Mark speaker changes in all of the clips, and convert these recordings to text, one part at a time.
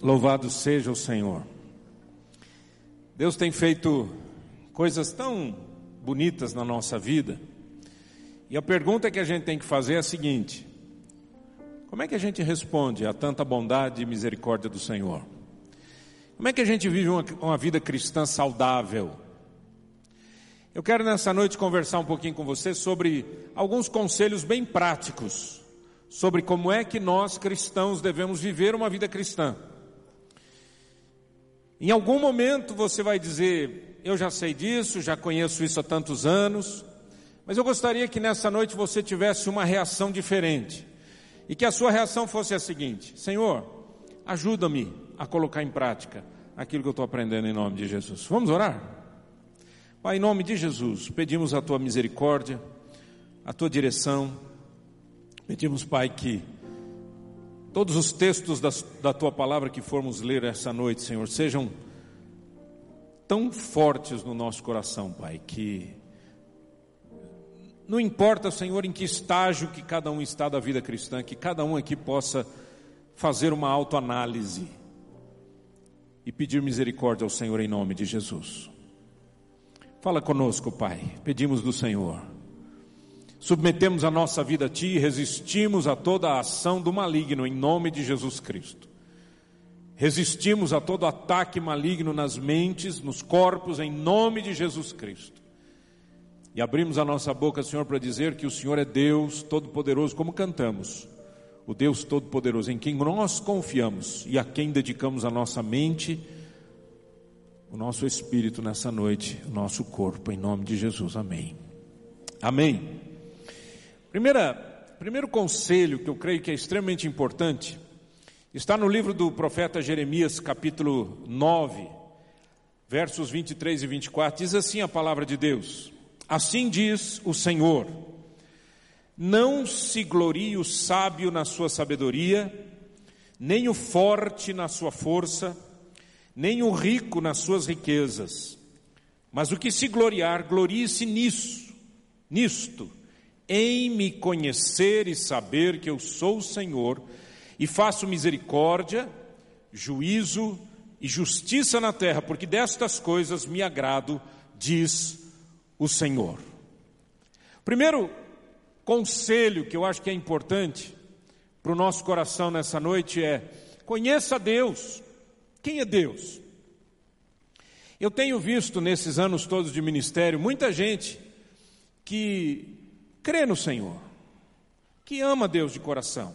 Speaker 1: Louvado seja o Senhor. Deus tem feito coisas tão bonitas na nossa vida. E a pergunta que a gente tem que fazer é a seguinte: como é que a gente responde a tanta bondade e misericórdia do Senhor? Como é que a gente vive uma, uma vida cristã saudável? Eu quero nessa noite conversar um pouquinho com você sobre alguns conselhos bem práticos sobre como é que nós cristãos devemos viver uma vida cristã. Em algum momento você vai dizer: Eu já sei disso, já conheço isso há tantos anos, mas eu gostaria que nessa noite você tivesse uma reação diferente e que a sua reação fosse a seguinte: Senhor, ajuda-me a colocar em prática aquilo que eu estou aprendendo em nome de Jesus. Vamos orar? Pai, em nome de Jesus, pedimos a tua misericórdia, a tua direção, pedimos, Pai, que Todos os textos da, da tua palavra que formos ler essa noite, Senhor, sejam tão fortes no nosso coração, Pai, que não importa, Senhor, em que estágio que cada um está da vida cristã, que cada um aqui possa fazer uma autoanálise e pedir misericórdia ao Senhor em nome de Jesus. Fala conosco, Pai, pedimos do Senhor. Submetemos a nossa vida a Ti e resistimos a toda a ação do maligno em nome de Jesus Cristo. Resistimos a todo ataque maligno nas mentes, nos corpos, em nome de Jesus Cristo. E abrimos a nossa boca, Senhor, para dizer que o Senhor é Deus Todo-Poderoso, como cantamos. O Deus Todo-Poderoso em quem nós confiamos e a quem dedicamos a nossa mente, o nosso espírito nessa noite, o nosso corpo, em nome de Jesus. Amém. Amém. Primeira, primeiro conselho que eu creio que é extremamente importante está no livro do profeta Jeremias, capítulo 9, versos 23 e 24. Diz assim a palavra de Deus: Assim diz o Senhor: Não se glorie o sábio na sua sabedoria, nem o forte na sua força, nem o rico nas suas riquezas. Mas o que se gloriar, glorie-se nisso, nisto em me conhecer e saber que eu sou o Senhor e faço misericórdia, juízo e justiça na terra, porque destas coisas me agrado, diz o Senhor. Primeiro conselho que eu acho que é importante para o nosso coração nessa noite é: conheça Deus. Quem é Deus? Eu tenho visto nesses anos todos de ministério muita gente que crê no Senhor, que ama Deus de coração,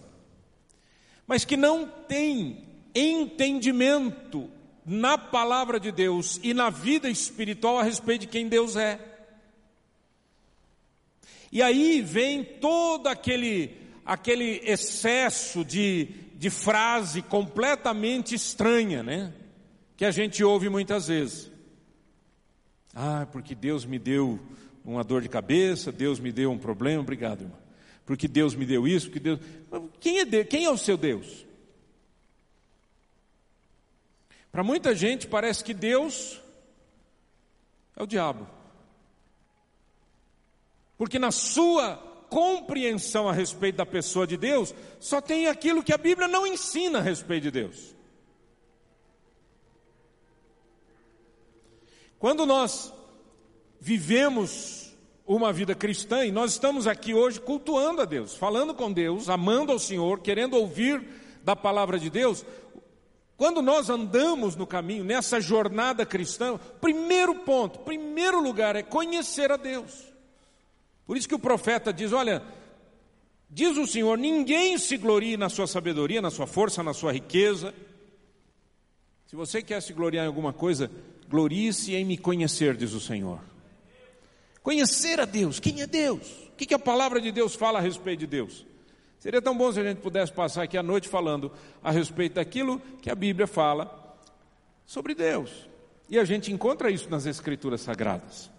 Speaker 1: mas que não tem entendimento na palavra de Deus e na vida espiritual a respeito de quem Deus é. E aí vem todo aquele, aquele excesso de, de frase completamente estranha, né? Que a gente ouve muitas vezes. Ah, porque Deus me deu uma dor de cabeça, Deus me deu um problema, obrigado, irmão. Porque Deus me deu isso, porque Deus. Quem é, Deus? Quem é o seu Deus? Para muita gente parece que Deus é o diabo. Porque na sua compreensão a respeito da pessoa de Deus, só tem aquilo que a Bíblia não ensina a respeito de Deus. Quando nós vivemos uma vida cristã e nós estamos aqui hoje cultuando a Deus, falando com Deus, amando ao Senhor, querendo ouvir da palavra de Deus. Quando nós andamos no caminho, nessa jornada cristã, primeiro ponto, primeiro lugar é conhecer a Deus. Por isso que o profeta diz: Olha, diz o Senhor, ninguém se glorie na sua sabedoria, na sua força, na sua riqueza. Se você quer se gloriar em alguma coisa, glorie-se em me conhecer, diz o Senhor. Conhecer a Deus, quem é Deus? O que, que a palavra de Deus fala a respeito de Deus? Seria tão bom se a gente pudesse passar aqui a noite falando a respeito daquilo que a Bíblia fala sobre Deus. E a gente encontra isso nas Escrituras Sagradas.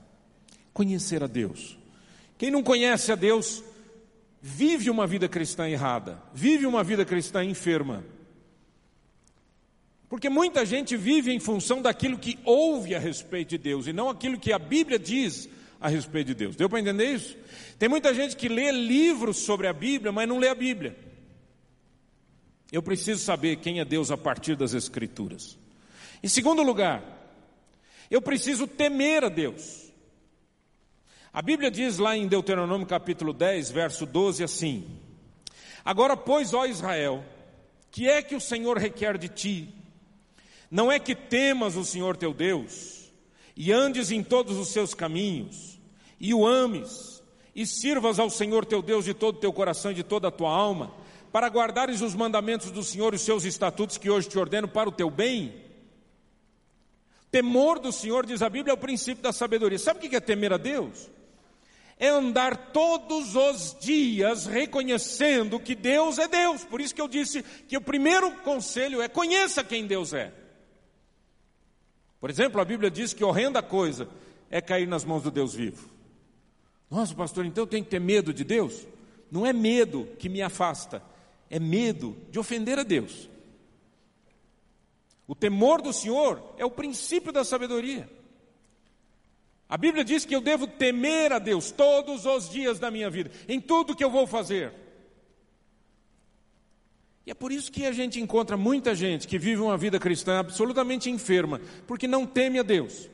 Speaker 1: Conhecer a Deus. Quem não conhece a Deus vive uma vida cristã errada, vive uma vida cristã enferma. Porque muita gente vive em função daquilo que ouve a respeito de Deus e não aquilo que a Bíblia diz a respeito de Deus. Deu para entender isso? Tem muita gente que lê livros sobre a Bíblia, mas não lê a Bíblia. Eu preciso saber quem é Deus a partir das Escrituras. Em segundo lugar, eu preciso temer a Deus. A Bíblia diz lá em Deuteronômio capítulo 10, verso 12 assim: Agora, pois, ó Israel, que é que o Senhor requer de ti? Não é que temas o Senhor teu Deus, e andes em todos os seus caminhos, e o ames, e sirvas ao Senhor teu Deus de todo o teu coração e de toda a tua alma, para guardares os mandamentos do Senhor e os seus estatutos que hoje te ordeno para o teu bem? Temor do Senhor, diz a Bíblia, é o princípio da sabedoria. Sabe o que é temer a Deus? É andar todos os dias reconhecendo que Deus é Deus. Por isso que eu disse que o primeiro conselho é conheça quem Deus é. Por exemplo, a Bíblia diz que horrenda coisa é cair nas mãos do Deus vivo. Nossa, pastor, então eu tenho que ter medo de Deus? Não é medo que me afasta, é medo de ofender a Deus. O temor do Senhor é o princípio da sabedoria. A Bíblia diz que eu devo temer a Deus todos os dias da minha vida, em tudo que eu vou fazer. E é por isso que a gente encontra muita gente que vive uma vida cristã absolutamente enferma, porque não teme a Deus.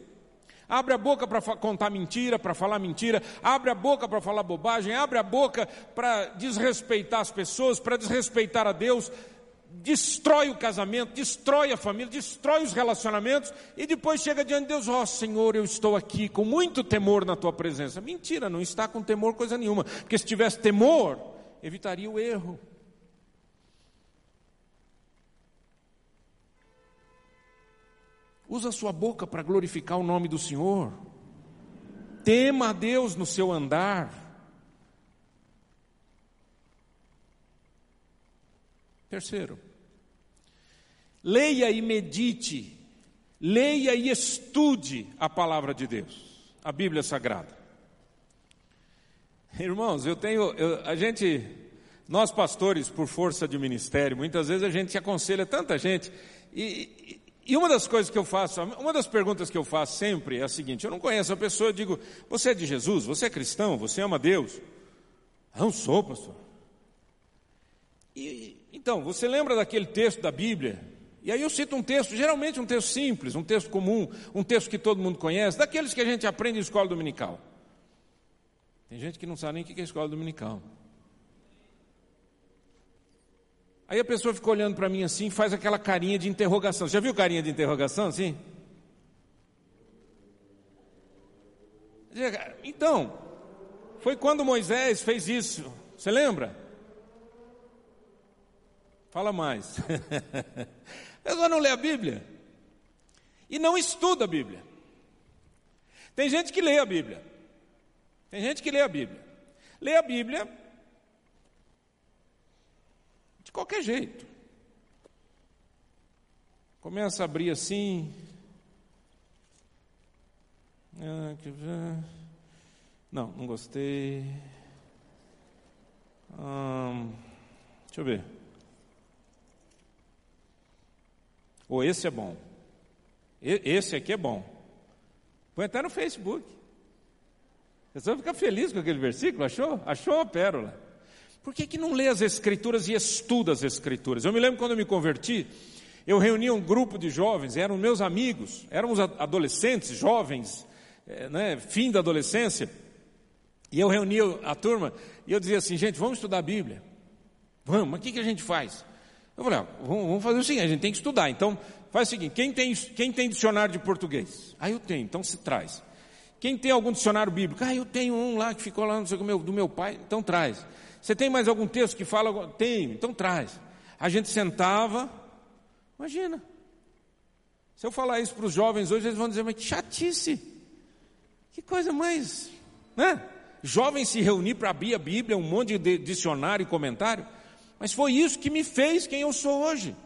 Speaker 1: Abre a boca para contar mentira, para falar mentira, abre a boca para falar bobagem, abre a boca para desrespeitar as pessoas, para desrespeitar a Deus, destrói o casamento, destrói a família, destrói os relacionamentos. E depois chega diante de Deus, ó oh, Senhor, eu estou aqui com muito temor na tua presença. Mentira, não está com temor coisa nenhuma, porque se tivesse temor, evitaria o erro. Usa a sua boca para glorificar o nome do Senhor. Tema a Deus no seu andar. Terceiro, leia e medite, leia e estude a palavra de Deus, a Bíblia Sagrada. Irmãos, eu tenho, eu, a gente, nós pastores, por força de ministério, muitas vezes a gente aconselha tanta gente, e, e uma das coisas que eu faço, uma das perguntas que eu faço sempre é a seguinte: eu não conheço a pessoa, eu digo, você é de Jesus? Você é cristão? Você ama Deus? Não sou, pastor. E, então, você lembra daquele texto da Bíblia? E aí eu cito um texto, geralmente um texto simples, um texto comum, um texto que todo mundo conhece, daqueles que a gente aprende em escola dominical. Tem gente que não sabe nem o que é escola dominical. Aí a pessoa fica olhando para mim assim, faz aquela carinha de interrogação. Já viu carinha de interrogação assim? Então, foi quando Moisés fez isso. Você lembra? Fala mais. A pessoa não lê a Bíblia. E não estuda a Bíblia. Tem gente que lê a Bíblia. Tem gente que lê a Bíblia. Lê a Bíblia de qualquer jeito. Começa a abrir assim. Ah, não, não gostei. Hum, deixa eu ver. Ou esse é bom. Esse aqui é bom. Põe até no Facebook. A pessoa fica feliz com aquele versículo, achou? Achou uma pérola. Por que, que não lê as Escrituras e estuda as Escrituras? Eu me lembro quando eu me converti, eu reuni um grupo de jovens, eram meus amigos, éramos adolescentes, jovens, é, né, fim da adolescência, e eu reunia a turma e eu dizia assim: gente, vamos estudar a Bíblia. Vamos, mas o que, que a gente faz? Eu falei, ah, vamos fazer o seguinte, a gente tem que estudar. Então, faz o seguinte, quem tem, quem tem dicionário de português? Ah, eu tenho, então se traz. Quem tem algum dicionário bíblico? Ah, eu tenho um lá que ficou lá não sei, do, meu, do meu pai, então traz. Você tem mais algum texto que fala? Tenho, então traz. A gente sentava, imagina. Se eu falar isso para os jovens hoje, eles vão dizer, mas que chatice. Que coisa mais, né? Jovens se reunir para abrir a Bíblia, um monte de dicionário e comentário. Mas foi isso que me fez quem eu sou hoje.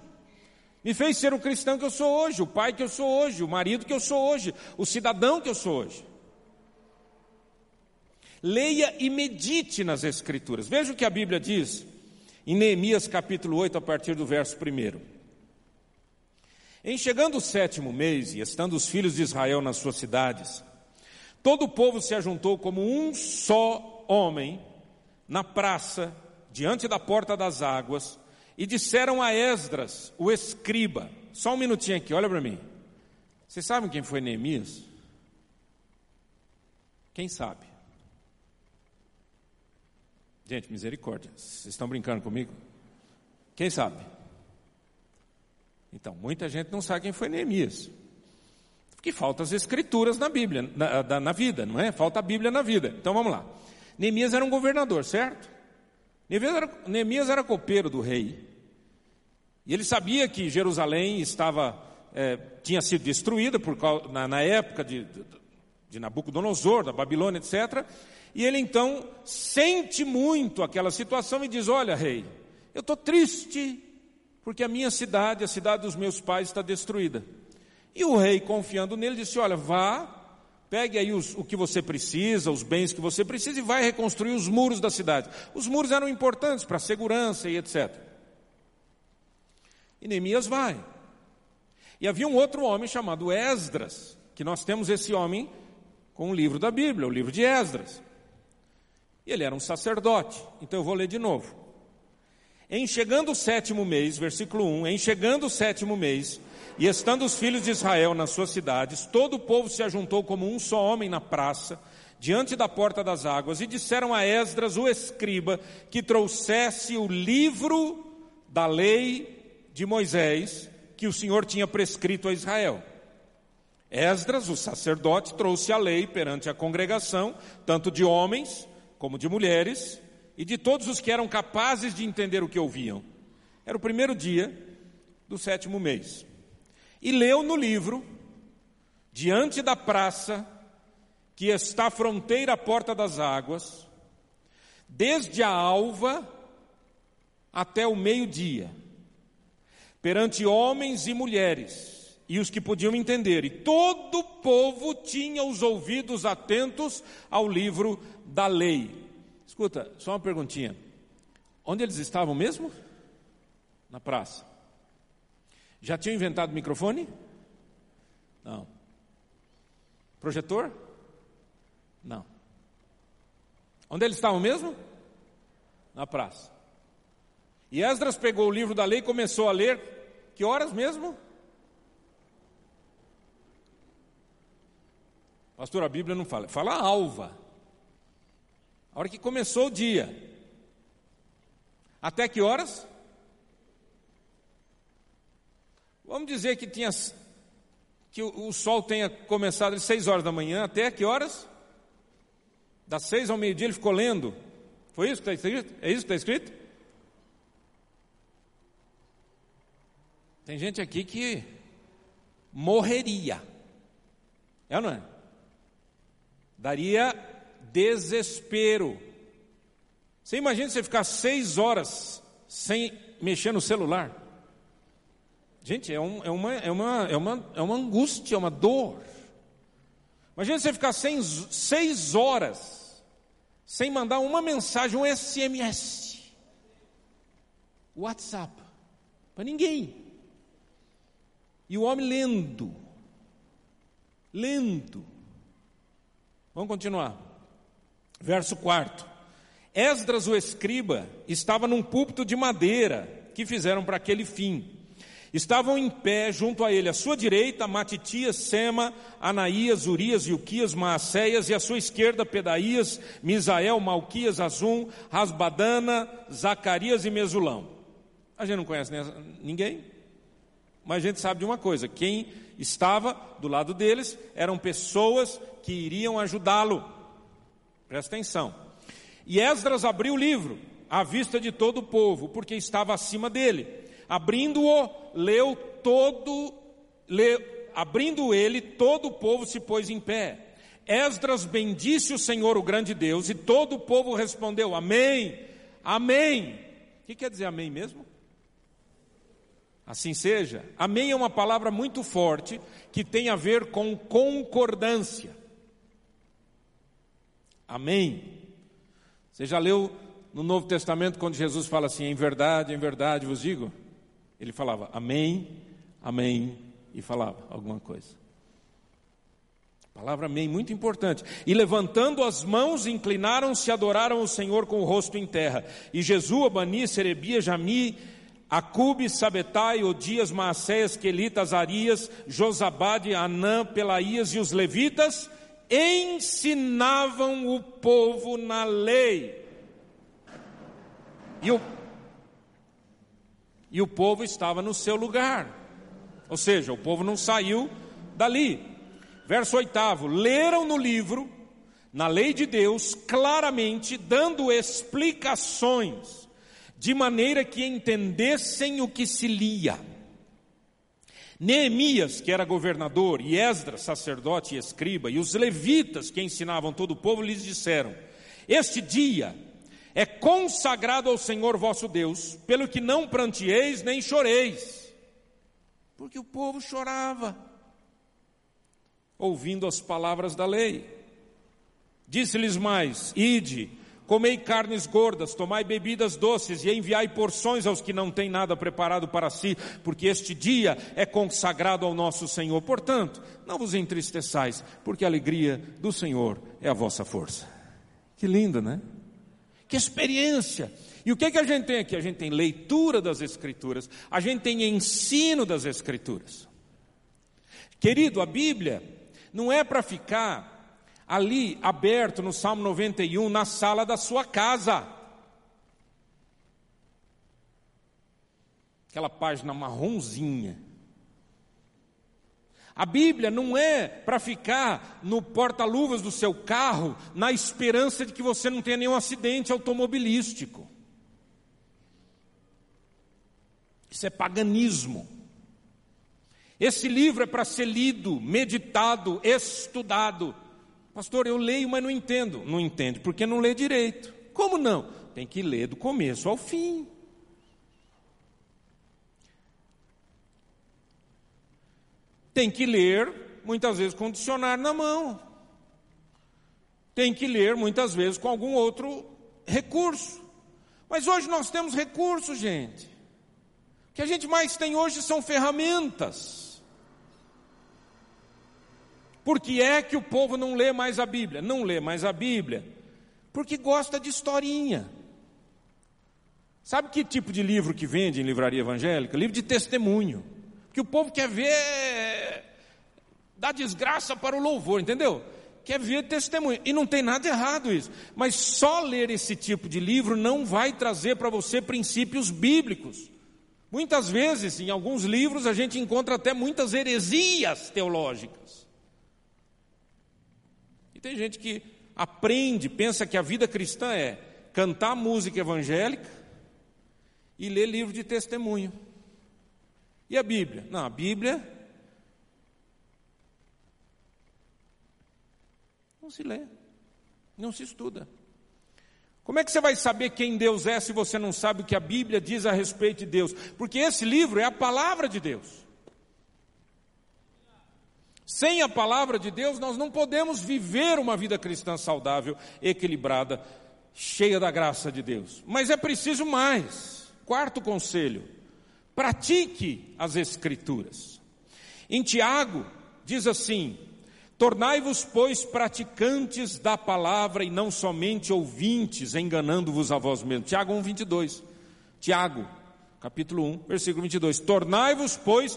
Speaker 1: Me fez ser o cristão que eu sou hoje, o pai que eu sou hoje, o marido que eu sou hoje, o cidadão que eu sou hoje. Leia e medite nas Escrituras. Veja o que a Bíblia diz em Neemias capítulo 8, a partir do verso 1. Em chegando o sétimo mês, e estando os filhos de Israel nas suas cidades, todo o povo se ajuntou como um só homem na praça diante da porta das águas, E disseram a Esdras, o escriba, só um minutinho aqui, olha para mim. Vocês sabem quem foi Neemias? Quem sabe? Gente, misericórdia, vocês estão brincando comigo? Quem sabe? Então, muita gente não sabe quem foi Neemias. Porque falta as escrituras na Bíblia, na, na, vida, não é? Falta a Bíblia na vida. Então vamos lá. Neemias era um governador, certo? Neemias era, Neemias era copeiro do rei. E ele sabia que Jerusalém estava, é, tinha sido destruída por, na, na época de, de, de Nabucodonosor, da Babilônia, etc. E ele então sente muito aquela situação e diz: Olha, rei, eu estou triste porque a minha cidade, a cidade dos meus pais, está destruída. E o rei, confiando nele, disse: Olha, vá, pegue aí os, o que você precisa, os bens que você precisa, e vai reconstruir os muros da cidade. Os muros eram importantes para a segurança e etc. E Neemias vai. E havia um outro homem chamado Esdras, que nós temos esse homem com o livro da Bíblia, o livro de Esdras. Ele era um sacerdote. Então eu vou ler de novo. Em chegando o sétimo mês, versículo 1: Em chegando o sétimo mês, e estando os filhos de Israel nas suas cidades, todo o povo se ajuntou como um só homem na praça, diante da porta das águas, e disseram a Esdras, o escriba, que trouxesse o livro da lei de Moisés, que o Senhor tinha prescrito a Israel. Esdras, o sacerdote, trouxe a lei perante a congregação, tanto de homens como de mulheres, e de todos os que eram capazes de entender o que ouviam. Era o primeiro dia do sétimo mês e leu no livro, diante da praça, que está fronteira à porta das águas, desde a alva até o meio-dia, perante homens e mulheres, e os que podiam entender, e todo o povo tinha os ouvidos atentos ao livro da lei. Escuta, só uma perguntinha. Onde eles estavam mesmo? Na praça. Já tinham inventado microfone? Não. Projetor? Não. Onde eles estavam mesmo? Na praça. E Esdras pegou o livro da lei e começou a ler. Que horas mesmo? Pastor, a Bíblia não fala. Fala alva. A hora que começou o dia. Até que horas? Vamos dizer que tinha que o, o sol tenha começado às seis horas da manhã, até que horas? Das seis ao meio-dia ele ficou lendo. Foi isso que está escrito? É isso que está escrito? Tem gente aqui que morreria. É ou não é? Daria desespero. Você imagina você ficar seis horas sem mexer no celular? Gente, é, um, é, uma, é, uma, é, uma, é uma angústia, é uma dor. Imagina você ficar seis, seis horas sem mandar uma mensagem, um SMS, WhatsApp, para ninguém. E o homem lendo, lendo. Vamos continuar. Verso 4. Esdras, o escriba, estava num púlpito de madeira que fizeram para aquele fim. Estavam em pé junto a ele, à sua direita, Matitias, Sema, Anaías, Urias, Ilquias, Maacéias, e à sua esquerda, Pedaías, Misael, Malquias, Azum, Rasbadana, Zacarias e Mesulão. A gente não conhece ninguém, mas a gente sabe de uma coisa: quem estava do lado deles eram pessoas que iriam ajudá-lo. Presta atenção. E Esdras abriu o livro à vista de todo o povo, porque estava acima dele Abrindo-o, leu todo, abrindo ele, todo o povo se pôs em pé. Esdras bendisse o Senhor, o grande Deus, e todo o povo respondeu: Amém, Amém. O que quer dizer Amém mesmo? Assim seja. Amém é uma palavra muito forte que tem a ver com concordância. Amém. Você já leu no Novo Testamento quando Jesus fala assim: Em verdade, em verdade vos digo? Ele falava amém, amém e falava alguma coisa. Palavra amém, muito importante. E levantando as mãos, inclinaram-se e adoraram o Senhor com o rosto em terra. E Jesus, Abani, Serebia, Jami, Acube, Sabetai, Odias, Maacéias, Quelitas, Arias, Josabade, Anã, Pelaías e os levitas ensinavam o povo na lei. E o, e o povo estava no seu lugar. Ou seja, o povo não saiu dali. Verso oitavo: leram no livro, na lei de Deus, claramente dando explicações de maneira que entendessem o que se lia. Neemias, que era governador, e Esdras, sacerdote e escriba, e os levitas que ensinavam todo o povo, lhes disseram: Este dia é consagrado ao Senhor vosso Deus, pelo que não prantieis nem choreis. Porque o povo chorava, ouvindo as palavras da lei. Disse-lhes mais: Ide, Comei carnes gordas, tomai bebidas doces e enviai porções aos que não têm nada preparado para si, porque este dia é consagrado ao nosso Senhor. Portanto, não vos entristeçais, porque a alegria do Senhor é a vossa força. Que lindo, né? Que experiência! E o que, que a gente tem aqui? A gente tem leitura das Escrituras, a gente tem ensino das Escrituras. Querido, a Bíblia não é para ficar ali aberto no Salmo 91, na sala da sua casa. Aquela página marronzinha. A Bíblia não é para ficar no porta-luvas do seu carro na esperança de que você não tenha nenhum acidente automobilístico. Isso é paganismo. Esse livro é para ser lido, meditado, estudado. Pastor, eu leio, mas não entendo. Não entende porque não lê direito. Como não? Tem que ler do começo ao fim. Tem que ler, muitas vezes, com o dicionário na mão. Tem que ler, muitas vezes, com algum outro recurso. Mas hoje nós temos recursos, gente. O que a gente mais tem hoje são ferramentas. Por que é que o povo não lê mais a Bíblia? Não lê mais a Bíblia porque gosta de historinha. Sabe que tipo de livro que vende em livraria evangélica? Livro de testemunho. Que o povo quer ver da desgraça para o louvor, entendeu? Quer ver testemunho. E não tem nada errado isso. Mas só ler esse tipo de livro não vai trazer para você princípios bíblicos. Muitas vezes, em alguns livros, a gente encontra até muitas heresias teológicas tem gente que aprende, pensa que a vida cristã é cantar música evangélica e ler livro de testemunho. E a Bíblia? Não, a Bíblia não se lê, não se estuda. Como é que você vai saber quem Deus é se você não sabe o que a Bíblia diz a respeito de Deus? Porque esse livro é a palavra de Deus. Sem a palavra de Deus, nós não podemos viver uma vida cristã saudável, equilibrada, cheia da graça de Deus. Mas é preciso mais. Quarto conselho: pratique as Escrituras. Em Tiago, diz assim: Tornai-vos, pois, praticantes da palavra e não somente ouvintes, enganando-vos a vós mesmos. Tiago 1, 22. Tiago, capítulo 1, versículo 22. Tornai-vos, pois,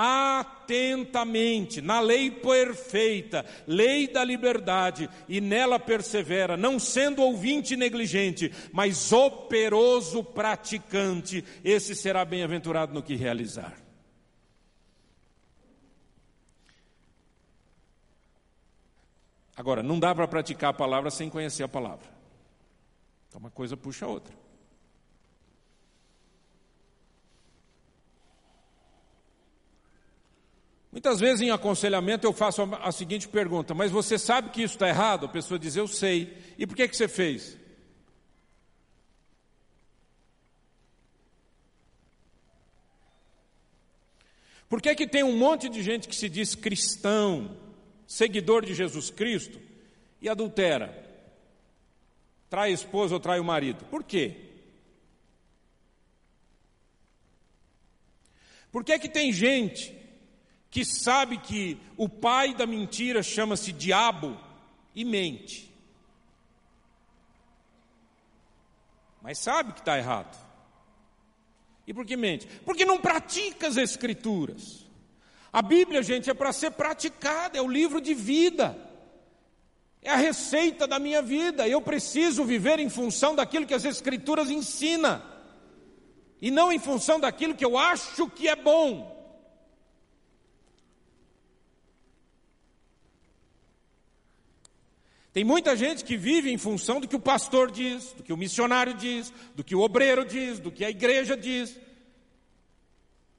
Speaker 1: atentamente na lei perfeita, lei da liberdade, e nela persevera, não sendo ouvinte negligente, mas operoso praticante, esse será bem-aventurado no que realizar. Agora, não dá para praticar a palavra sem conhecer a palavra. Então, uma coisa puxa a outra. Muitas vezes em aconselhamento eu faço a seguinte pergunta: Mas você sabe que isso está errado? A pessoa diz: Eu sei. E por que, que você fez? Por que, que tem um monte de gente que se diz cristão, seguidor de Jesus Cristo, e adultera? Trai a esposa ou trai o marido? Por quê? Por que, que tem gente que sabe que o pai da mentira chama-se diabo e mente? Mas sabe que está errado. E por que mente? Porque não pratica as Escrituras. A Bíblia, gente, é para ser praticada, é o livro de vida, é a receita da minha vida. Eu preciso viver em função daquilo que as Escrituras ensinam e não em função daquilo que eu acho que é bom. Tem muita gente que vive em função do que o pastor diz, do que o missionário diz, do que o obreiro diz, do que a igreja diz.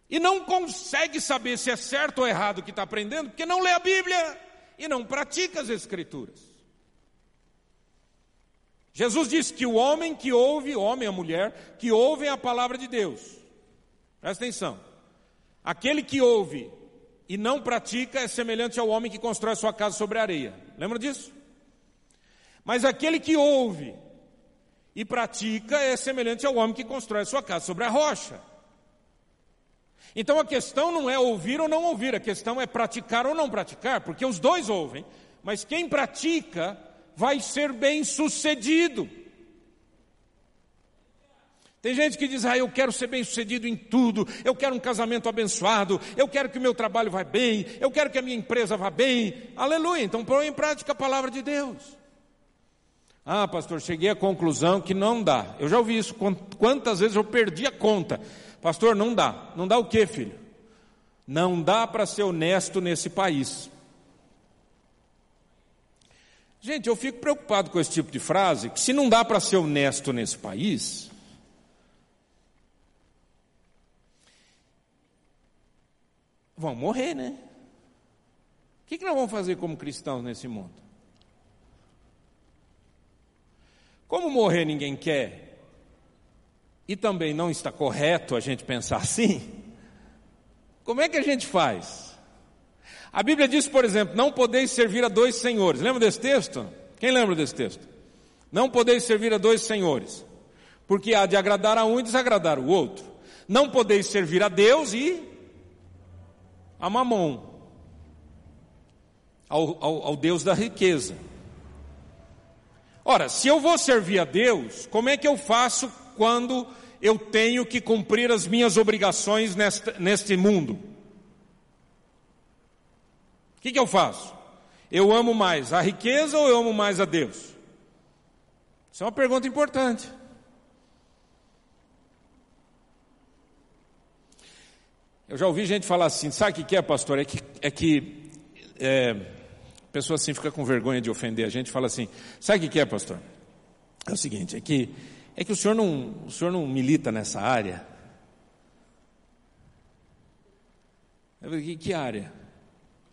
Speaker 1: E não consegue saber se é certo ou errado o que está aprendendo, porque não lê a Bíblia e não pratica as Escrituras. Jesus disse que o homem que ouve, homem ou mulher, que ouvem a palavra de Deus, presta atenção, aquele que ouve e não pratica é semelhante ao homem que constrói sua casa sobre areia. Lembra disso? Mas aquele que ouve e pratica é semelhante ao homem que constrói sua casa sobre a rocha. Então a questão não é ouvir ou não ouvir, a questão é praticar ou não praticar, porque os dois ouvem, mas quem pratica vai ser bem sucedido. Tem gente que diz, ah, eu quero ser bem sucedido em tudo, eu quero um casamento abençoado, eu quero que o meu trabalho vá bem, eu quero que a minha empresa vá bem. Aleluia, então põe em prática a palavra de Deus. Ah, pastor, cheguei à conclusão que não dá. Eu já ouvi isso, quantas vezes eu perdi a conta. Pastor, não dá. Não dá o quê, filho? Não dá para ser honesto nesse país. Gente, eu fico preocupado com esse tipo de frase, que se não dá para ser honesto nesse país, vão morrer, né? O que, que nós vamos fazer como cristãos nesse mundo? Como morrer ninguém quer, e também não está correto a gente pensar assim, como é que a gente faz? A Bíblia diz, por exemplo, não podeis servir a dois senhores. Lembra desse texto? Quem lembra desse texto? Não podeis servir a dois senhores, porque há de agradar a um e desagradar o outro. Não podeis servir a Deus e a Mamon, ao, ao, ao Deus da riqueza. Ora, se eu vou servir a Deus, como é que eu faço quando eu tenho que cumprir as minhas obrigações neste, mundo? O que, que eu faço? Eu amo mais a riqueza ou eu amo mais a Deus? Isso é uma pergunta importante. Eu já ouvi gente falar assim, sabe o que é, pastor? É que, é que é, a pessoa assim fica com vergonha de ofender a gente, fala assim, sabe o que é, pastor? É o seguinte, é que, é que o, senhor não, o senhor não milita nessa área. Eu falei, que, que área?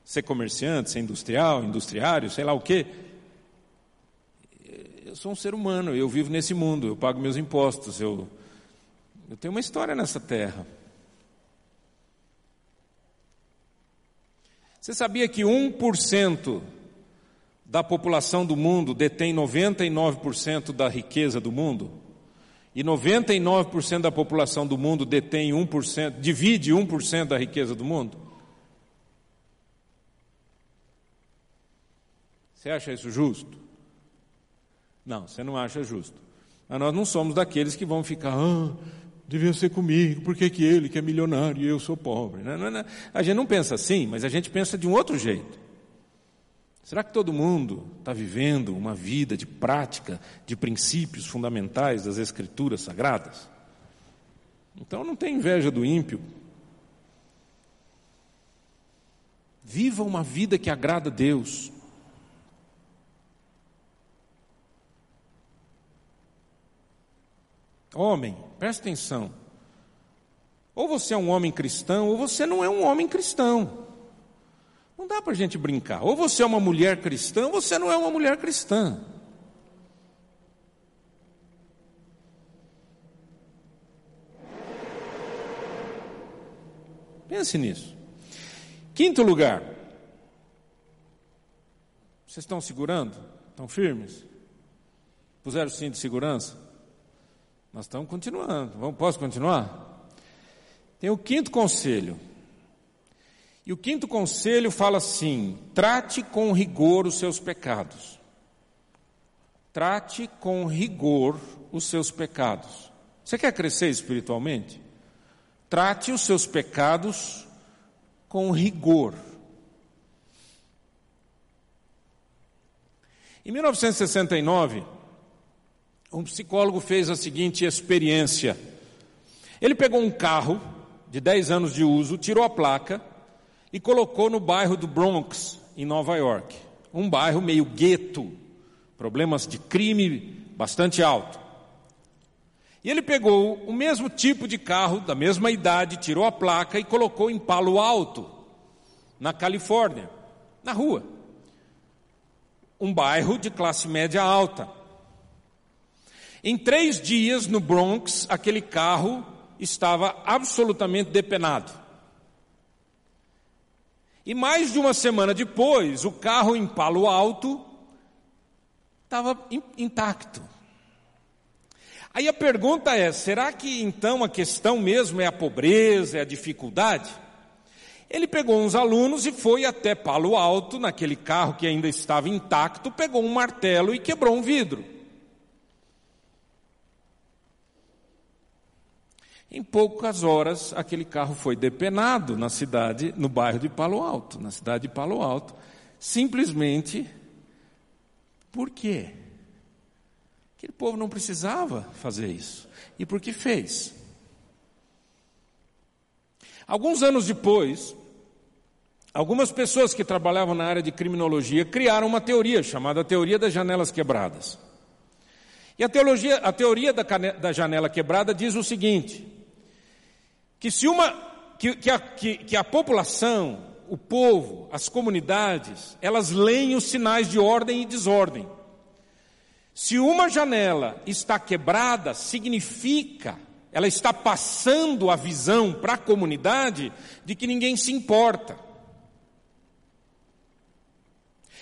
Speaker 1: ser comerciante, ser industrial, industriário, sei lá o quê. Eu sou um ser humano, eu vivo nesse mundo, eu pago meus impostos, eu, eu tenho uma história nessa terra. Você sabia que 1% da população do mundo detém 99% da riqueza do mundo? E 99% da população do mundo detém 1%, divide 1% da riqueza do mundo? Você acha isso justo? Não, você não acha justo. Mas nós não somos daqueles que vão ficar, ah, devia ser comigo, por que, ele que é milionário e eu sou pobre? Não, não, não. A gente não pensa assim, mas a gente pensa de um outro jeito. Será que todo mundo está vivendo uma vida de prática, de princípios fundamentais das Escrituras Sagradas? Então não tem inveja do ímpio. Viva uma vida que agrada a Deus. Homem, presta atenção. Ou você é um homem cristão, ou você não é um homem cristão. Não dá para a gente brincar. Ou você é uma mulher cristã, ou você não é uma mulher cristã. Pense nisso. Quinto lugar. Vocês estão segurando? Estão firmes? Puseram o cinto de segurança? Nós estamos continuando. Vamos, posso continuar? Tem o quinto conselho. E o quinto conselho fala assim: trate com rigor os seus pecados. Trate com rigor os seus pecados. Você quer crescer espiritualmente? Trate os seus pecados com rigor. Em 1969, um psicólogo fez a seguinte experiência. Ele pegou um carro de 10 anos de uso, tirou a placa e colocou no bairro do Bronx, em Nova York. Um bairro meio gueto, problemas de crime bastante alto. E ele pegou o mesmo tipo de carro, da mesma idade, tirou a placa e colocou em Palo Alto, na Califórnia, na rua. Um bairro de classe média alta. Em três dias no Bronx, aquele carro estava absolutamente depenado. E mais de uma semana depois, o carro em Palo Alto estava intacto. Aí a pergunta é: será que então a questão mesmo é a pobreza, é a dificuldade? Ele pegou uns alunos e foi até Palo Alto, naquele carro que ainda estava intacto, pegou um martelo e quebrou um vidro. Em poucas horas, aquele carro foi depenado na cidade, no bairro de Palo Alto, na cidade de Palo Alto, simplesmente por quê? Aquele povo não precisava fazer isso. E por que fez? Alguns anos depois, algumas pessoas que trabalhavam na área de criminologia criaram uma teoria chamada teoria das janelas quebradas. E a, teologia, a teoria da, da janela quebrada diz o seguinte: que se uma que, que, a, que, que a população, o povo, as comunidades, elas leem os sinais de ordem e desordem. Se uma janela está quebrada, significa, ela está passando a visão para a comunidade de que ninguém se importa.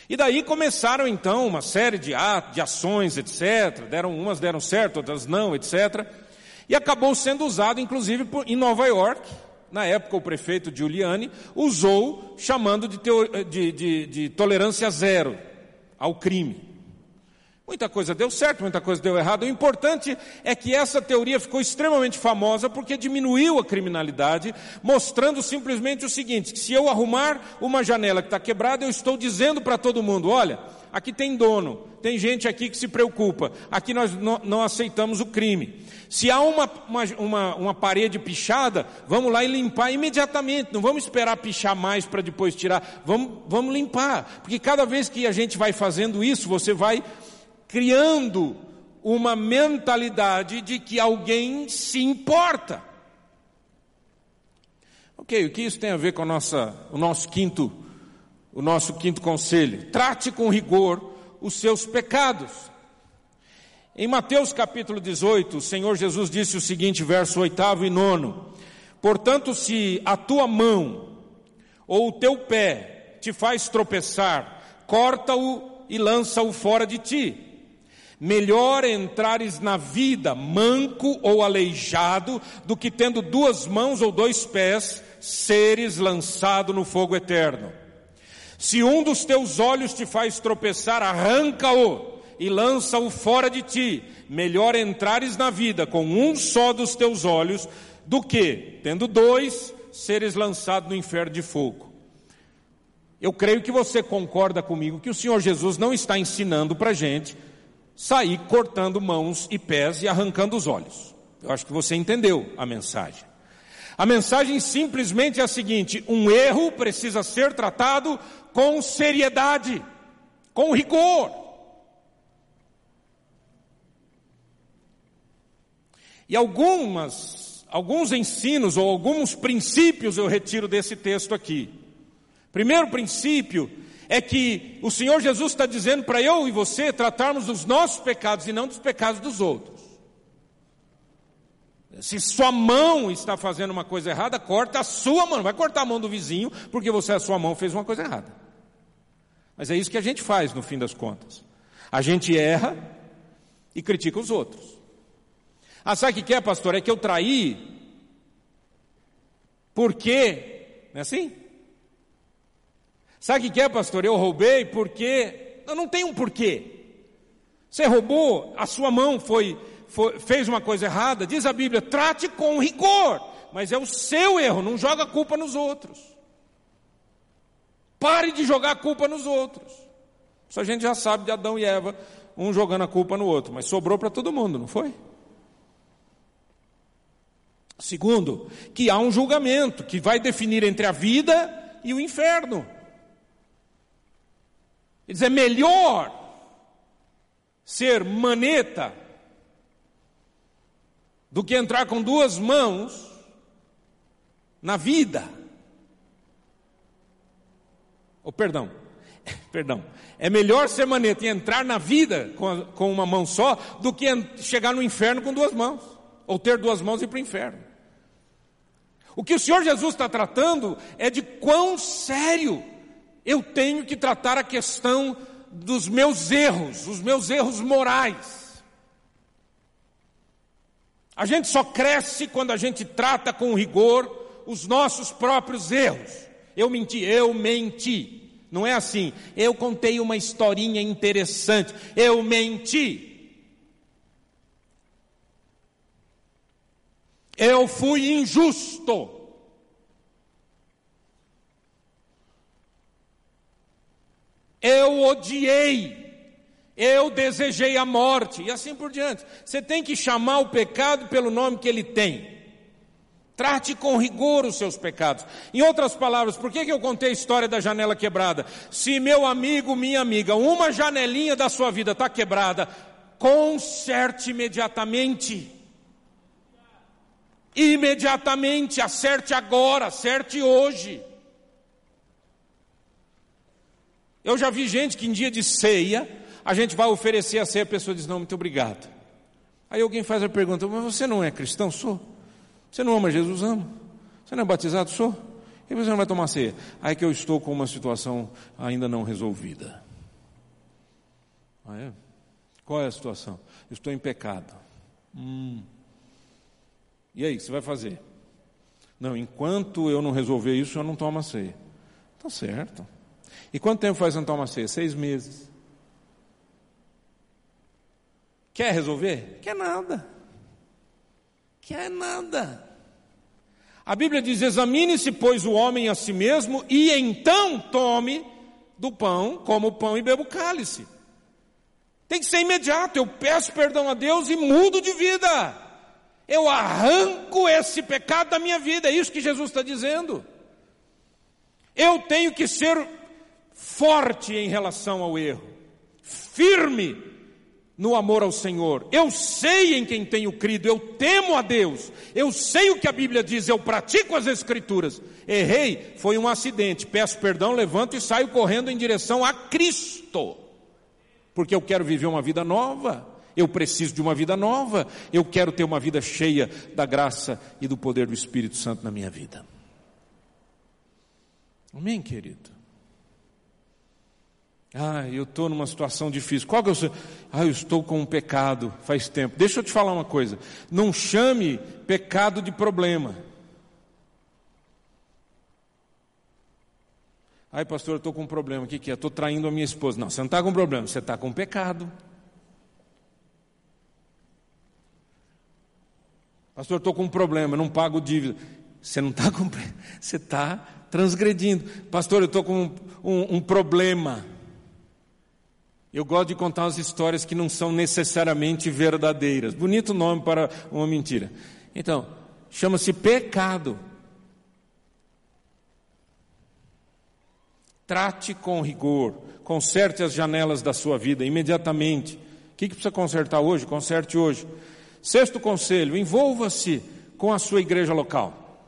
Speaker 1: E daí começaram então uma série de, de ações, etc. Deram, umas deram certo, outras não, etc. E acabou sendo usado, inclusive, por, em Nova York. Na época, o prefeito Giuliani usou, chamando de, de, de, de tolerância zero ao crime. Muita coisa deu certo, muita coisa deu errado. O importante é que essa teoria ficou extremamente famosa porque diminuiu a criminalidade, mostrando simplesmente o seguinte: se eu arrumar uma janela que está quebrada, eu estou dizendo para todo mundo: olha, aqui tem dono, tem gente aqui que se preocupa, aqui nós não, aceitamos o crime. Se há uma, uma, uma, uma, parede pichada, vamos lá e limpar imediatamente, não vamos esperar pichar mais para depois tirar, vamos, vamos limpar, porque cada vez que a gente vai fazendo isso, você vai criando uma mentalidade de que alguém se importa. Ok, o que isso tem a ver com nossa, o nosso quinto, o nosso quinto conselho? Trate com rigor os seus pecados. Em Mateus capítulo 18, o Senhor Jesus disse o seguinte, verso 8 e 9: Portanto, se a tua mão ou o teu pé te faz tropeçar, corta-o e lança-o fora de ti. Melhor entrares na vida manco ou aleijado do que tendo duas mãos ou dois pés, seres lançado no fogo eterno. Se um dos teus olhos te faz tropeçar, arranca-o e lança-o fora de ti. Melhor entrares na vida com um só dos teus olhos do que, tendo dois, seres lançado no inferno de fogo. Eu creio que você concorda comigo que o Senhor Jesus não está ensinando para a gente sair cortando mãos e pés e arrancando os olhos. Eu acho que você entendeu a mensagem. A mensagem simplesmente é a seguinte: um erro precisa ser tratado com seriedade, com rigor. E algumas, alguns ensinos ou alguns princípios eu retiro desse texto aqui. Primeiro princípio é que o Senhor Jesus está dizendo para eu e você tratarmos dos nossos pecados e não dos pecados dos outros. Se sua mão está fazendo uma coisa errada, corta a sua mão. Não vai cortar a mão do vizinho porque você, a sua mão, fez uma coisa errada. Mas é isso que a gente faz no fim das contas. A gente erra e critica os outros. Ah, sabe o que é, pastor? É que eu traí porque. Não é assim? Sabe o que é, pastor? Eu roubei porque. Não, não tem um porquê. Você roubou, a sua mão foi, fez uma coisa errada, diz a Bíblia, trate com rigor, mas é o seu erro, não joga a culpa nos outros. Pare de jogar a culpa nos outros. Isso a gente já sabe de Adão e Eva, um jogando a culpa no outro, mas sobrou para todo mundo, não foi? Segundo, que há um julgamento que vai definir entre a vida e o inferno. Quer dizer, é melhor ser maneta do que entrar com duas mãos na vida. Oh, perdão, perdão. É melhor ser maneta e entrar na vida com, a, com uma mão só do que chegar no inferno com duas mãos. Ou ter duas mãos e ir para o inferno. O que o Senhor Jesus está tratando é de quão sério eu tenho que tratar a questão dos meus erros, os meus erros morais. A gente só cresce quando a gente trata com rigor os nossos próprios erros. Eu menti, eu menti. Não é assim. Eu contei uma historinha interessante. Eu menti. Eu fui injusto. eu odiei, eu desejei a morte, e assim por diante. Você tem que chamar o pecado pelo nome que ele tem. Trate com rigor os seus pecados. Em outras palavras, por que, que eu contei a história da janela quebrada? Se meu amigo, minha amiga, uma janelinha da sua vida está quebrada, conserte imediatamente. Imediatamente, acerte agora, acerte hoje. Eu já vi gente que em dia de ceia, a gente vai oferecer a ceia, a pessoa diz, não, muito obrigado. Aí alguém faz a pergunta, mas você não é cristão? Sou. Você não ama Jesus? Amo. Você não é batizado? Sou. E você não vai tomar ceia? Aí que eu estou com uma situação ainda não resolvida. Ah, é? Qual é a situação? Eu estou em pecado. Hum. E aí, o que você vai fazer? Não, enquanto eu não resolver isso, eu não tomo a ceia. Tá certo. E quanto tempo faz não toma ceia? Seis meses. Quer resolver? Quer nada. Quer nada. A Bíblia diz: examine-se, pois, o homem a si mesmo, e então tome do pão, como o pão e beba o cálice. Tem que ser imediato. Eu peço perdão a Deus e mudo de vida. Eu arranco esse pecado da minha vida. É isso que Jesus está dizendo. Eu tenho que ser forte em relação ao erro, firme no amor ao Senhor. Eu sei em quem tenho crido, eu temo a Deus, eu sei o que a Bíblia diz, eu pratico as Escrituras. Errei, foi um acidente, peço perdão, levanto e saio correndo em direção a Cristo, porque eu quero viver uma vida nova. Eu preciso de uma vida nova, eu quero ter uma vida cheia da graça e do poder do Espírito Santo na minha vida. Amém, querido? Ah, eu estou numa situação difícil. Qual que é o seu? Ah, eu estou com um pecado faz tempo. Deixa eu te falar uma coisa. Não chame pecado de problema. Ai, pastor, eu estou com um problema. O que, que é? Estou traindo a minha esposa. Não, você não está com problema, você está com pecado. Pastor, estou com um problema, não pago dívida. Você não está com. Você está transgredindo. Pastor, eu estou com um, um, um problema. Eu gosto de contar as histórias que não são necessariamente verdadeiras. Bonito nome para uma mentira. Então, chama-se pecado. Trate com rigor, conserte as janelas da sua vida imediatamente. O que, que precisa consertar hoje? Conserte hoje. Sexto conselho: envolva-se com a sua igreja local.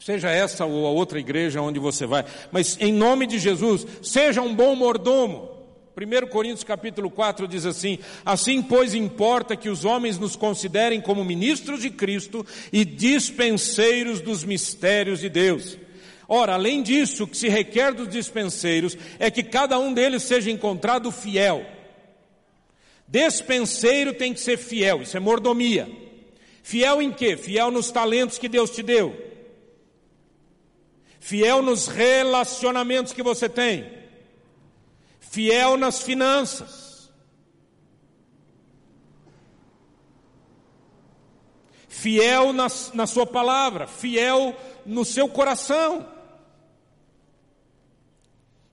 Speaker 1: Seja essa ou a outra igreja onde você vai, mas em nome de Jesus, seja um bom mordomo. 1 Coríntios capítulo 4 diz assim: Assim, pois, importa que os homens nos considerem como ministros de Cristo e dispenseiros dos mistérios de Deus. Ora, além disso, o que se requer dos dispenseiros é que cada um deles seja encontrado fiel. Despenseiro tem que ser fiel, isso é mordomia. Fiel em quê? Fiel nos talentos que Deus te deu. Fiel nos relacionamentos que você tem. Fiel nas finanças. Fiel na, na sua palavra. Fiel no seu coração.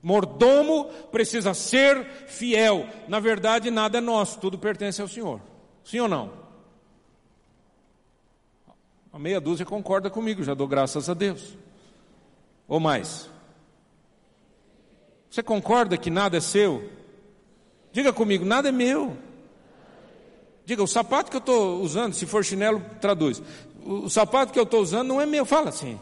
Speaker 1: Mordomo precisa ser fiel. Na verdade, nada é nosso, tudo pertence ao Senhor. Sim ou não? A meia dúzia concorda comigo, já dou graças a Deus. Ou mais? Você concorda que nada é seu? Diga comigo, nada é meu. Diga, o sapato que eu estou usando, se for chinelo, traduz. O, o sapato que eu estou usando não é meu. Fala assim.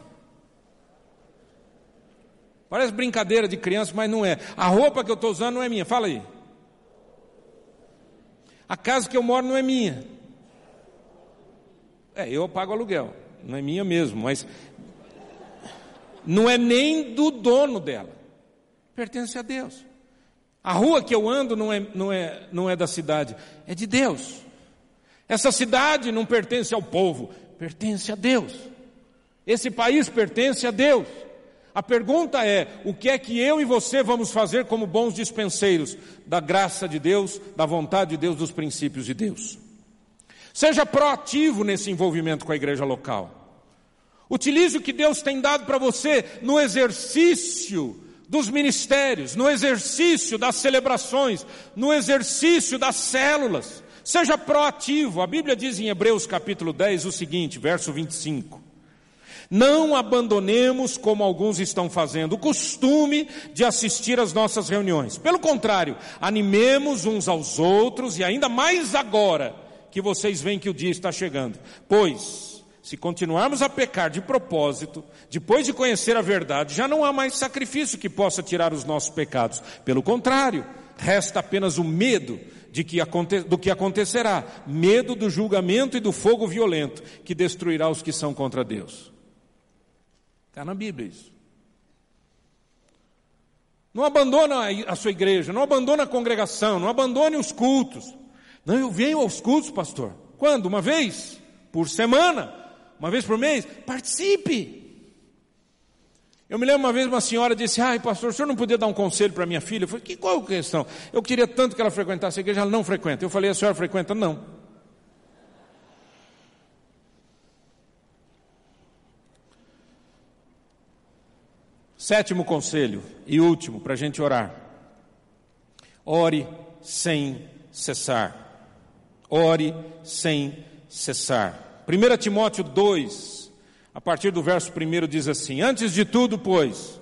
Speaker 1: Parece brincadeira de criança, mas não é. A roupa que eu estou usando não é minha. Fala aí. A casa que eu moro não é minha. É, eu pago aluguel. Não é minha mesmo, mas não é nem do dono dela. Pertence a Deus. A rua que eu ando não é, não é, não é da cidade, é de Deus. Essa cidade não pertence ao povo, pertence a Deus. Esse país pertence a Deus. A pergunta é: o que é que eu e você vamos fazer como bons dispenseiros da graça de Deus, da vontade de Deus, dos princípios de Deus? Seja proativo nesse envolvimento com a igreja local. Utilize o que Deus tem dado para você no exercício dos ministérios, no exercício das celebrações, no exercício das células. Seja proativo. A Bíblia diz em Hebreus capítulo 10 o seguinte, verso 25: não abandonemos, como alguns estão fazendo, o costume de assistir às nossas reuniões. Pelo contrário, animemos uns aos outros e ainda mais agora que vocês veem que o dia está chegando. Pois, se continuarmos a pecar de propósito, depois de conhecer a verdade, já não há mais sacrifício que possa tirar os nossos pecados. Pelo contrário, resta apenas o medo de que do que acontecerá, medo do julgamento e do fogo violento que destruirá os que são contra Deus. Está na Bíblia isso. Não abandona a sua igreja, não abandona a congregação, não abandone os cultos. Não, eu venho aos cultos, pastor. Quando? Uma vez? Por semana? Uma vez por mês? Participe. Eu me lembro uma vez uma senhora disse: Ai, pastor, o senhor não podia dar um conselho para minha filha? Eu falei: que, Qual a questão? Eu queria tanto que ela frequentasse a igreja, ela não frequenta. Eu falei: A senhora frequenta? Não. Sétimo conselho e último para a gente orar. Ore sem cessar. Ore sem cessar. 1 Timóteo 2, a partir do verso 1 diz assim: Antes de tudo, pois,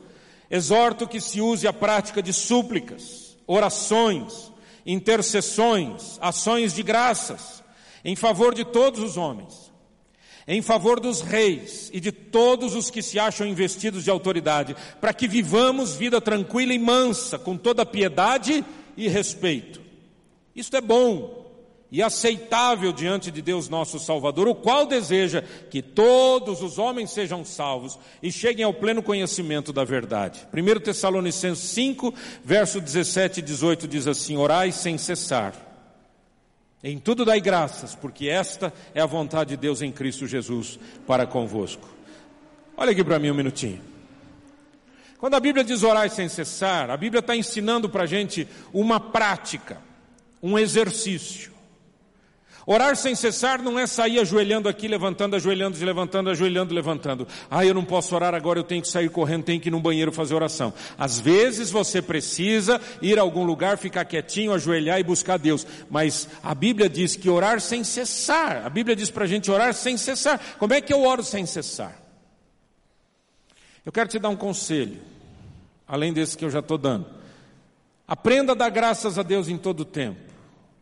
Speaker 1: exorto que se use a prática de súplicas, orações, intercessões, ações de graças, em favor de todos os homens em favor dos reis e de todos os que se acham investidos de autoridade, para que vivamos vida tranquila e mansa, com toda piedade e respeito. Isto é bom e aceitável diante de Deus nosso Salvador, o qual deseja que todos os homens sejam salvos e cheguem ao pleno conhecimento da verdade. 1 Tessalonicenses 5, verso 17 e 18 diz assim: Orai sem cessar. Em tudo dai graças, porque esta é a vontade de Deus em Cristo Jesus para convosco. Olha aqui para mim um minutinho. Quando a Bíblia diz orar sem cessar, a Bíblia está ensinando para a gente uma prática, um exercício. Orar sem cessar não é sair ajoelhando aqui, levantando, ajoelhando, levantando, ajoelhando, levantando. Ah, eu não posso orar agora, eu tenho que sair correndo, tenho que ir no banheiro fazer oração. Às vezes você precisa ir a algum lugar, ficar quietinho, ajoelhar e buscar Deus. Mas a Bíblia diz que orar sem cessar. A Bíblia diz para a gente orar sem cessar. Como é que eu oro sem cessar? Eu quero te dar um conselho, além desse que eu já estou dando. Aprenda a dar graças a Deus em todo o tempo.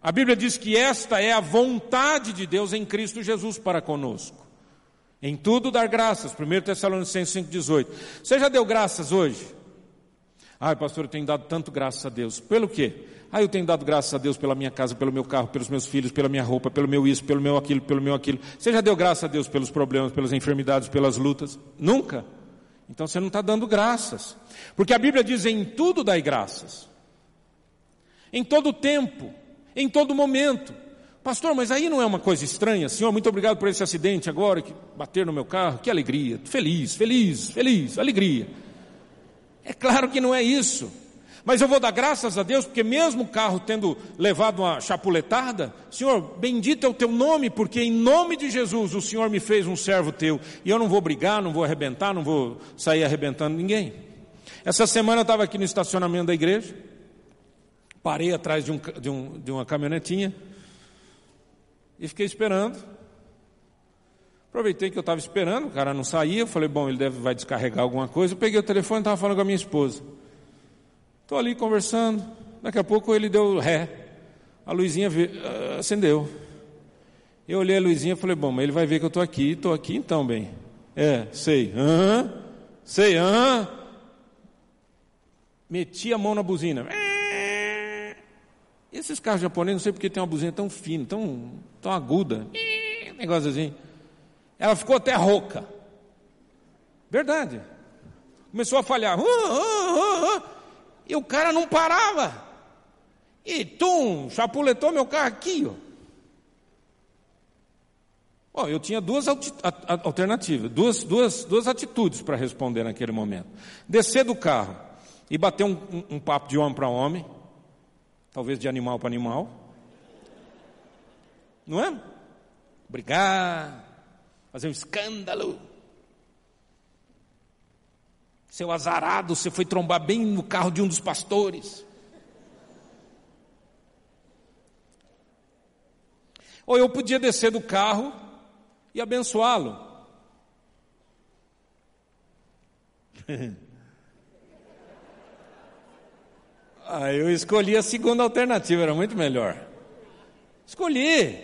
Speaker 1: A Bíblia diz que esta é a vontade de Deus em Cristo Jesus para conosco. Em tudo dar graças. 1 Tessalonicenses 5,18. Você já deu graças hoje? Ai, pastor, eu tenho dado tanto graças a Deus. Pelo quê? Ah, eu tenho dado graças a Deus pela minha casa, pelo meu carro, pelos meus filhos, pela minha roupa, pelo meu isso, pelo meu aquilo, pelo meu aquilo. Você já deu graças a Deus pelos problemas, pelas enfermidades, pelas lutas? Nunca. Então você não está dando graças. Porque a Bíblia diz: em tudo dai graças. Em todo tempo, em todo momento. Pastor, mas aí não é uma coisa estranha? Senhor, muito obrigado por esse acidente agora que bater no meu carro. Que alegria. Feliz, feliz, feliz, alegria. É claro que não é isso. Mas eu vou dar graças a Deus, porque mesmo o carro tendo levado uma chapuletada, Senhor, bendito é o teu nome, porque em nome de Jesus o Senhor me fez um servo teu. E eu não vou brigar, não vou arrebentar, não vou sair arrebentando ninguém. Essa semana eu estava aqui no estacionamento da igreja, parei atrás de, um, de, um, de uma caminhonetinha e fiquei esperando. Aproveitei que eu estava esperando, o cara não saía, eu falei, bom, ele deve vai descarregar alguma coisa. Eu peguei o telefone e estava falando com a minha esposa. Estou ali conversando, daqui a pouco ele deu ré. A luzinha uh, acendeu. Eu olhei a luzinha e falei, bom, mas ele vai ver que eu estou aqui, estou aqui então, bem. É, sei. Sei, aham. Meti a mão na buzina. Esses carros japoneses, não sei porque tem uma buzina tão fina, tão, tão aguda. Negócio assim. Ela ficou até rouca. Verdade. Começou a falhar. E o cara não parava. E tum, chapuletou meu carro aqui, ó. Oh, eu tinha duas alternativas, duas, duas, duas atitudes para responder naquele momento. Descer do carro e bater um, um, um papo de homem para homem, talvez de animal para animal. Não é? Brigar, fazer um escândalo. Seu azarado, você foi trombar bem no carro de um dos pastores. Ou eu podia descer do carro e abençoá-lo. ah, eu escolhi a segunda alternativa, era muito melhor. Escolhi.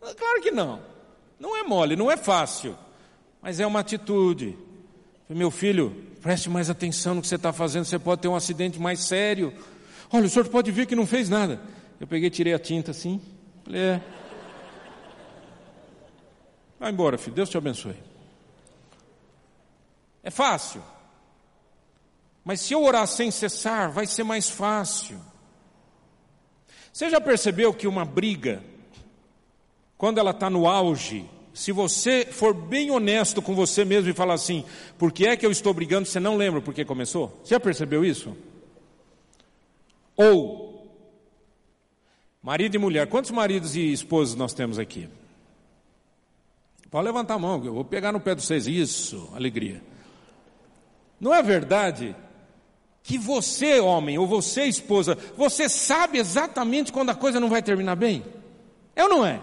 Speaker 1: Claro que não. Não é mole, não é fácil, mas é uma atitude. Meu filho, preste mais atenção no que você está fazendo, você pode ter um acidente mais sério. Olha, o senhor pode ver que não fez nada. Eu peguei, tirei a tinta assim. Falei, é. Vai embora, filho, Deus te abençoe. É fácil. Mas se eu orar sem cessar, vai ser mais fácil. Você já percebeu que uma briga, quando ela está no auge, se você for bem honesto com você mesmo e falar assim, por que é que eu estou brigando, você não lembra por que começou? Você já percebeu isso? Ou, marido e mulher, quantos maridos e esposas nós temos aqui? Pode levantar a mão, eu vou pegar no pé de vocês. Isso, alegria. Não é verdade que você, homem, ou você, esposa, você sabe exatamente quando a coisa não vai terminar bem? É ou não é?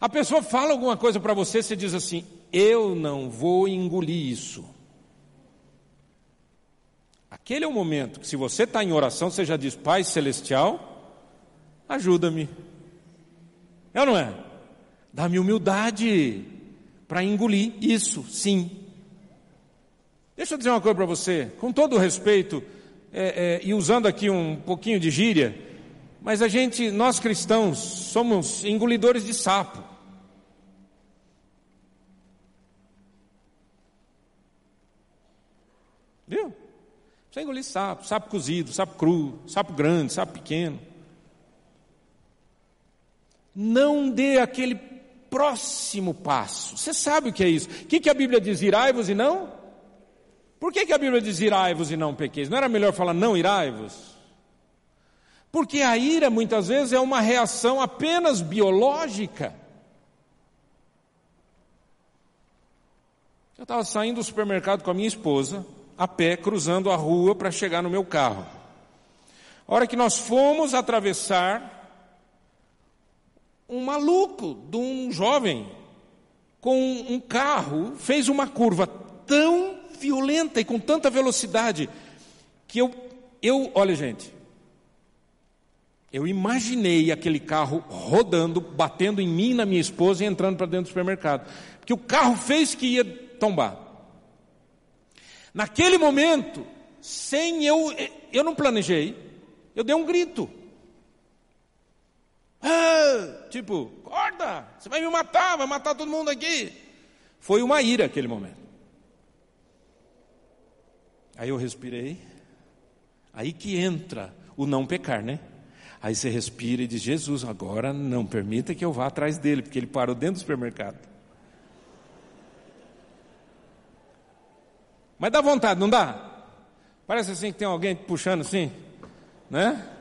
Speaker 1: A pessoa fala alguma coisa para você, você diz assim: eu não vou engolir isso. Aquele é o momento que, se você está em oração, você já diz: Pai Celestial, ajuda-me. É ou não é? Dá-me humildade para engolir isso, sim. Deixa eu dizer uma coisa para você, com todo respeito, é, é, e usando aqui um pouquinho de gíria, mas a gente, nós cristãos, somos engolidores de sapo. Viu? Você engolir sapo, sapo cozido, sapo cru, sapo grande, sapo pequeno. Não dê aquele próximo passo. Você sabe o que é isso? O que, que a Bíblia diz? Irai-vos e não? Por que, que a Bíblia diz irai-vos e não pequeis? Não era melhor falar não irai-vos? Porque a ira muitas vezes é uma reação apenas biológica. Eu estava saindo do supermercado com a minha esposa, a pé, cruzando a rua para chegar no meu carro. A hora que nós fomos atravessar, um maluco de um jovem com um carro fez uma curva tão violenta e com tanta velocidade que eu, eu, olha gente, eu imaginei aquele carro rodando, batendo em mim na minha esposa e entrando para dentro do supermercado. Porque o carro fez que ia tombar. Naquele momento, sem eu, eu não planejei, eu dei um grito. Ah, tipo, acorda, você vai me matar, vai matar todo mundo aqui. Foi uma ira aquele momento. Aí eu respirei, aí que entra o não pecar, né? Aí você respira e diz: Jesus, agora não permita que eu vá atrás dele, porque ele parou dentro do supermercado. Mas dá vontade, não dá? Parece assim que tem alguém puxando assim, né?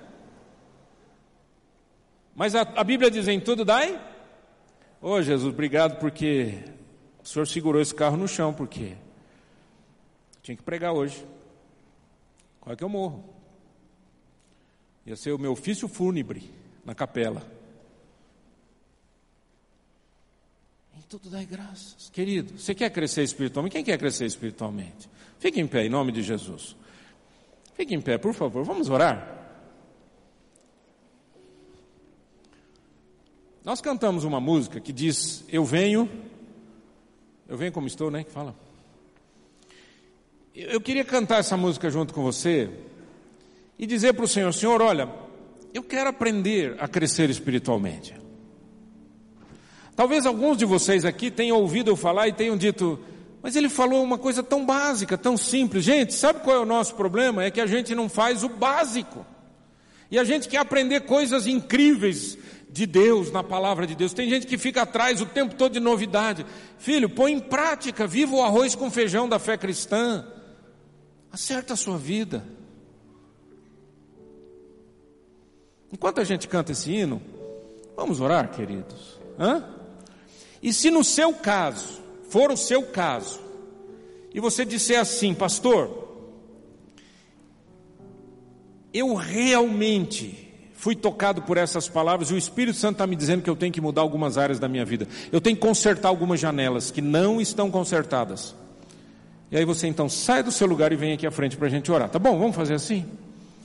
Speaker 1: Mas a, a Bíblia diz em tudo dai. Ô oh, Jesus, obrigado porque o Senhor segurou esse carro no chão, porque tinha que pregar hoje. Qual é que eu morro? Ia ser o meu ofício fúnebre na capela. tudo dai graças. Querido, você quer crescer espiritualmente? Quem quer crescer espiritualmente? Fique em pé, em nome de Jesus. Fique em pé, por favor. Vamos orar? Nós cantamos uma música que diz: Eu venho, eu venho como estou, né? Que fala. Eu queria cantar essa música junto com você e dizer para o Senhor: Senhor, olha, eu quero aprender a crescer espiritualmente. Talvez alguns de vocês aqui tenham ouvido eu falar e tenham dito, mas ele falou uma coisa tão básica, tão simples. Gente, sabe qual é o nosso problema? É que a gente não faz o básico. E a gente quer aprender coisas incríveis de Deus, na palavra de Deus. Tem gente que fica atrás o tempo todo de novidade. Filho, põe em prática, viva o arroz com feijão da fé cristã. Acerta a sua vida. Enquanto a gente canta esse hino, vamos orar, queridos. Hã? E se no seu caso, for o seu caso, e você disser assim, pastor, eu realmente fui tocado por essas palavras e o Espírito Santo está me dizendo que eu tenho que mudar algumas áreas da minha vida, eu tenho que consertar algumas janelas que não estão consertadas. E aí você então sai do seu lugar e vem aqui à frente para a gente orar, tá bom? Vamos fazer assim?